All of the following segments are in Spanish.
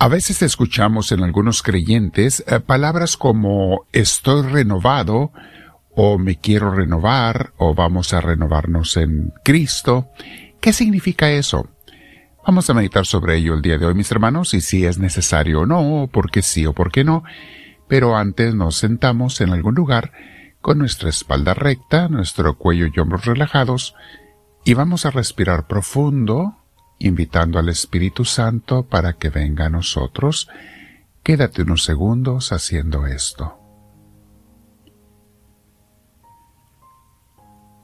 A veces escuchamos en algunos creyentes eh, palabras como estoy renovado, o me quiero renovar, o vamos a renovarnos en Cristo. ¿Qué significa eso? Vamos a meditar sobre ello el día de hoy, mis hermanos, y si es necesario o no, por qué sí o por qué no. Pero antes nos sentamos en algún lugar con nuestra espalda recta, nuestro cuello y hombros relajados, y vamos a respirar profundo, invitando al Espíritu Santo para que venga a nosotros. Quédate unos segundos haciendo esto.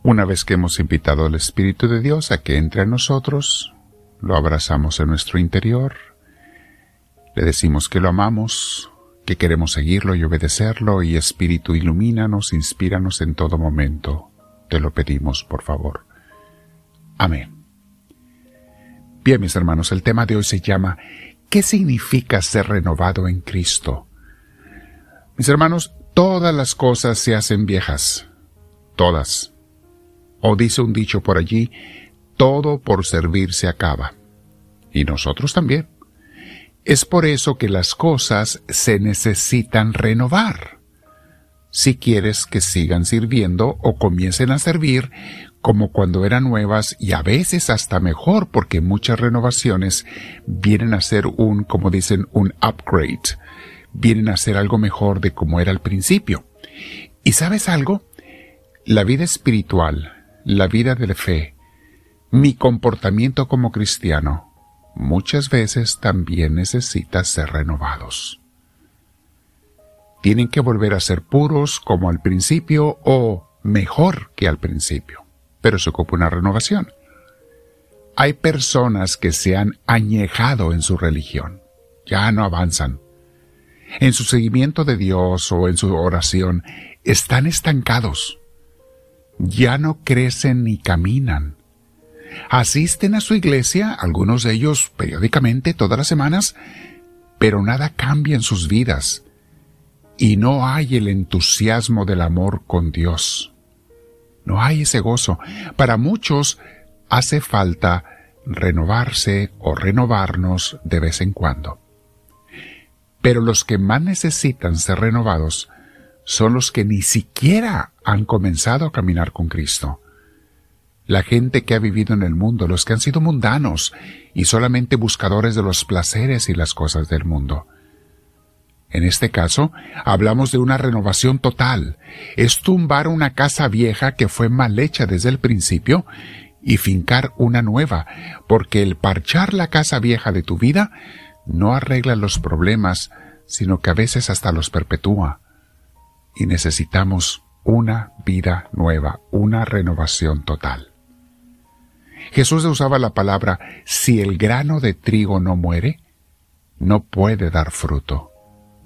Una vez que hemos invitado al Espíritu de Dios a que entre a nosotros, lo abrazamos en nuestro interior, le decimos que lo amamos, que queremos seguirlo y obedecerlo, y Espíritu, ilumínanos, inspíranos en todo momento. Te lo pedimos, por favor. Amén. Bien, mis hermanos, el tema de hoy se llama ¿Qué significa ser renovado en Cristo? Mis hermanos, todas las cosas se hacen viejas. Todas. O dice un dicho por allí, todo por servir se acaba. Y nosotros también. Es por eso que las cosas se necesitan renovar. Si quieres que sigan sirviendo o comiencen a servir como cuando eran nuevas y a veces hasta mejor porque muchas renovaciones vienen a ser un, como dicen, un upgrade, vienen a ser algo mejor de como era al principio. ¿Y sabes algo? La vida espiritual, la vida de la fe, mi comportamiento como cristiano, muchas veces también necesita ser renovados. Tienen que volver a ser puros como al principio o mejor que al principio pero se ocupa una renovación. Hay personas que se han añejado en su religión, ya no avanzan. En su seguimiento de Dios o en su oración están estancados. Ya no crecen ni caminan. Asisten a su iglesia, algunos de ellos periódicamente, todas las semanas, pero nada cambia en sus vidas y no hay el entusiasmo del amor con Dios. No hay ese gozo. Para muchos hace falta renovarse o renovarnos de vez en cuando. Pero los que más necesitan ser renovados son los que ni siquiera han comenzado a caminar con Cristo. La gente que ha vivido en el mundo, los que han sido mundanos y solamente buscadores de los placeres y las cosas del mundo. En este caso, hablamos de una renovación total. Es tumbar una casa vieja que fue mal hecha desde el principio y fincar una nueva, porque el parchar la casa vieja de tu vida no arregla los problemas, sino que a veces hasta los perpetúa. Y necesitamos una vida nueva, una renovación total. Jesús usaba la palabra si el grano de trigo no muere, no puede dar fruto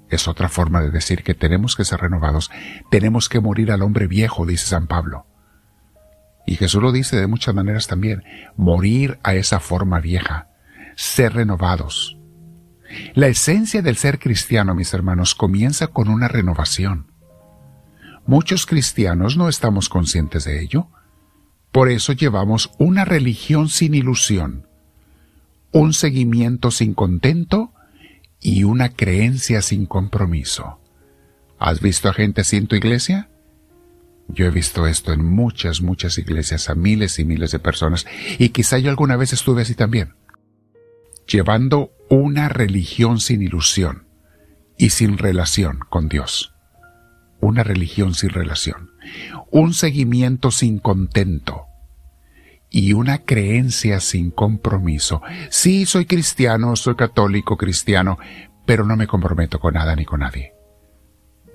es otra forma de decir que tenemos que ser renovados, tenemos que morir al hombre viejo, dice San Pablo. Y Jesús lo dice de muchas maneras también, morir a esa forma vieja, ser renovados. La esencia del ser cristiano, mis hermanos, comienza con una renovación. Muchos cristianos no estamos conscientes de ello. Por eso llevamos una religión sin ilusión, un seguimiento sin contento y una creencia sin compromiso. ¿Has visto a gente así en tu iglesia? Yo he visto esto en muchas, muchas iglesias, a miles y miles de personas, y quizá yo alguna vez estuve así también, llevando una religión sin ilusión y sin relación con Dios. Una religión sin relación. Un seguimiento sin contento y una creencia sin compromiso. Sí, soy cristiano, soy católico cristiano, pero no me comprometo con nada ni con nadie.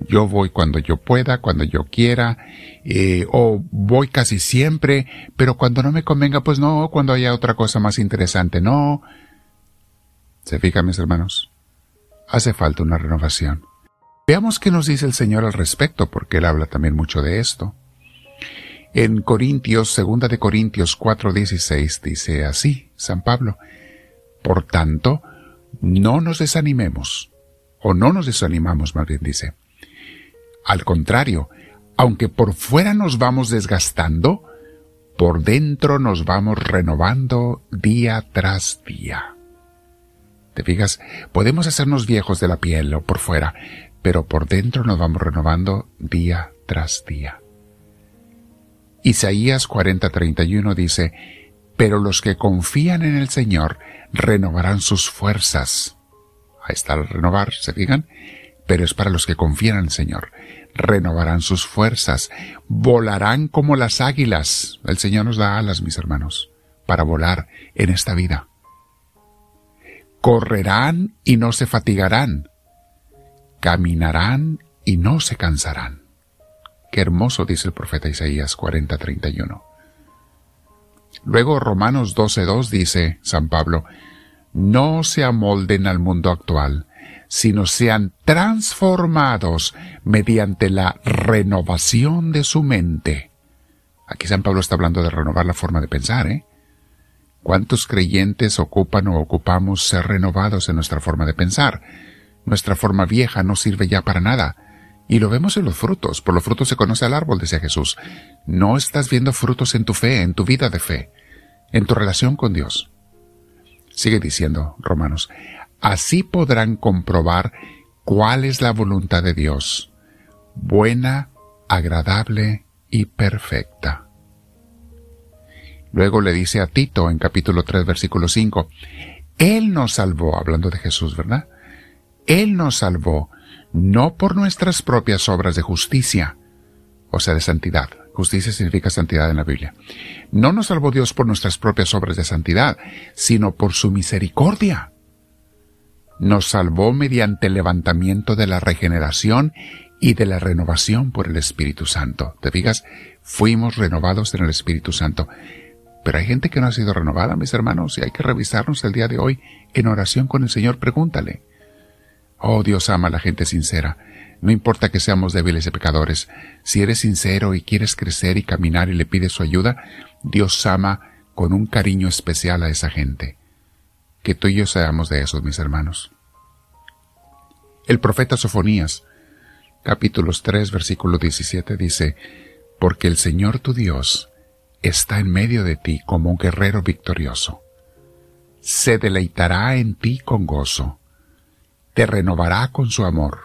Yo voy cuando yo pueda, cuando yo quiera, eh, o voy casi siempre, pero cuando no me convenga, pues no, cuando haya otra cosa más interesante, no. ¿Se fijan, mis hermanos? Hace falta una renovación. Veamos qué nos dice el Señor al respecto, porque Él habla también mucho de esto. En Corintios, segunda de Corintios 4:16 dice así, San Pablo, Por tanto, no nos desanimemos, o no nos desanimamos, más bien dice. Al contrario, aunque por fuera nos vamos desgastando, por dentro nos vamos renovando día tras día. ¿Te fijas? Podemos hacernos viejos de la piel o por fuera, pero por dentro nos vamos renovando día tras día. Isaías 40:31 dice, Pero los que confían en el Señor renovarán sus fuerzas. Ahí está el renovar, ¿se fijan? Pero es para los que confían en el Señor. Renovarán sus fuerzas, volarán como las águilas. El Señor nos da alas, mis hermanos, para volar en esta vida correrán y no se fatigarán, caminarán y no se cansarán. Qué hermoso dice el profeta Isaías 40:31. Luego Romanos 12:2 dice San Pablo, no se amolden al mundo actual, sino sean transformados mediante la renovación de su mente. Aquí San Pablo está hablando de renovar la forma de pensar, ¿eh? ¿Cuántos creyentes ocupan o ocupamos ser renovados en nuestra forma de pensar? Nuestra forma vieja no sirve ya para nada. Y lo vemos en los frutos. Por los frutos se conoce al árbol, decía Jesús. No estás viendo frutos en tu fe, en tu vida de fe, en tu relación con Dios. Sigue diciendo, Romanos, así podrán comprobar cuál es la voluntad de Dios, buena, agradable y perfecta. Luego le dice a Tito en capítulo 3, versículo 5, Él nos salvó, hablando de Jesús, ¿verdad? Él nos salvó, no por nuestras propias obras de justicia, o sea, de santidad. Justicia significa santidad en la Biblia. No nos salvó Dios por nuestras propias obras de santidad, sino por su misericordia. Nos salvó mediante el levantamiento de la regeneración y de la renovación por el Espíritu Santo. ¿Te fijas? Fuimos renovados en el Espíritu Santo. Pero hay gente que no ha sido renovada, mis hermanos, y hay que revisarnos el día de hoy en oración con el Señor. Pregúntale. Oh, Dios ama a la gente sincera. No importa que seamos débiles y pecadores. Si eres sincero y quieres crecer y caminar y le pides su ayuda, Dios ama con un cariño especial a esa gente. Que tú y yo seamos de esos, mis hermanos. El profeta Sofonías, capítulos 3, versículo 17, dice, Porque el Señor tu Dios está en medio de ti como un guerrero victorioso. Se deleitará en ti con gozo, te renovará con su amor,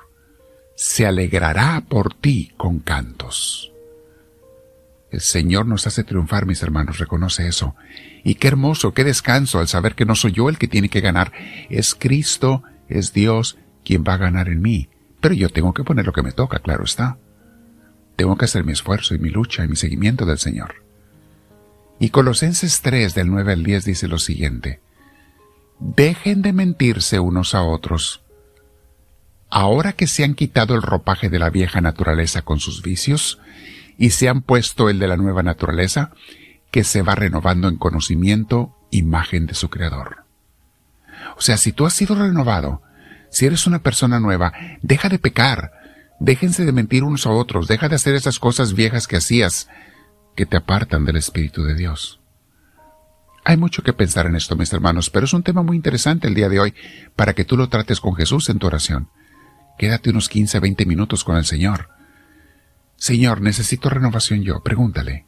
se alegrará por ti con cantos. El Señor nos hace triunfar, mis hermanos, reconoce eso. Y qué hermoso, qué descanso al saber que no soy yo el que tiene que ganar, es Cristo, es Dios quien va a ganar en mí. Pero yo tengo que poner lo que me toca, claro está. Tengo que hacer mi esfuerzo y mi lucha y mi seguimiento del Señor. Y Colosenses 3 del 9 al 10 dice lo siguiente. Dejen de mentirse unos a otros. Ahora que se han quitado el ropaje de la vieja naturaleza con sus vicios y se han puesto el de la nueva naturaleza, que se va renovando en conocimiento, imagen de su Creador. O sea, si tú has sido renovado, si eres una persona nueva, deja de pecar, déjense de mentir unos a otros, deja de hacer esas cosas viejas que hacías, que te apartan del Espíritu de Dios. Hay mucho que pensar en esto, mis hermanos, pero es un tema muy interesante el día de hoy para que tú lo trates con Jesús en tu oración. Quédate unos 15, 20 minutos con el Señor. Señor, necesito renovación yo. Pregúntale.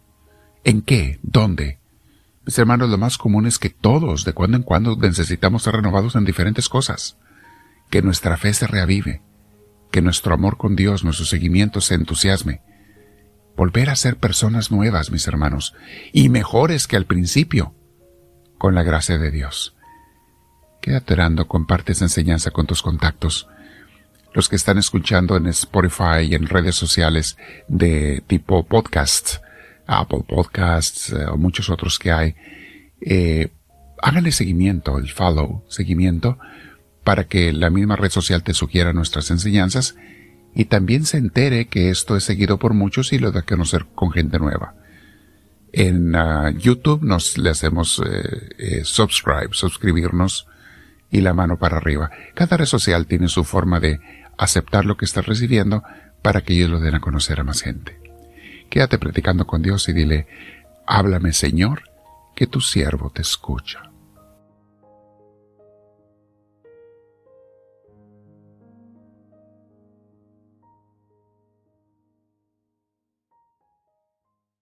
¿En qué? ¿Dónde? Mis hermanos, lo más común es que todos, de cuando en cuando, necesitamos ser renovados en diferentes cosas. Que nuestra fe se reavive. Que nuestro amor con Dios, nuestro seguimiento se entusiasme volver a ser personas nuevas, mis hermanos, y mejores que al principio, con la gracia de Dios. Quédate orando, comparte esa enseñanza con tus contactos. Los que están escuchando en Spotify y en redes sociales de tipo podcast, Apple Podcasts eh, o muchos otros que hay, eh, háganle seguimiento, el follow, seguimiento, para que la misma red social te sugiera nuestras enseñanzas y también se entere que esto es seguido por muchos y lo da a conocer con gente nueva. En ah, YouTube nos le hacemos eh, subscribe, suscribirnos y la mano para arriba. Cada red social tiene su forma de aceptar lo que estás recibiendo para que ellos lo den a conocer a más gente. Quédate platicando con Dios y dile, háblame Señor, que tu siervo te escucha.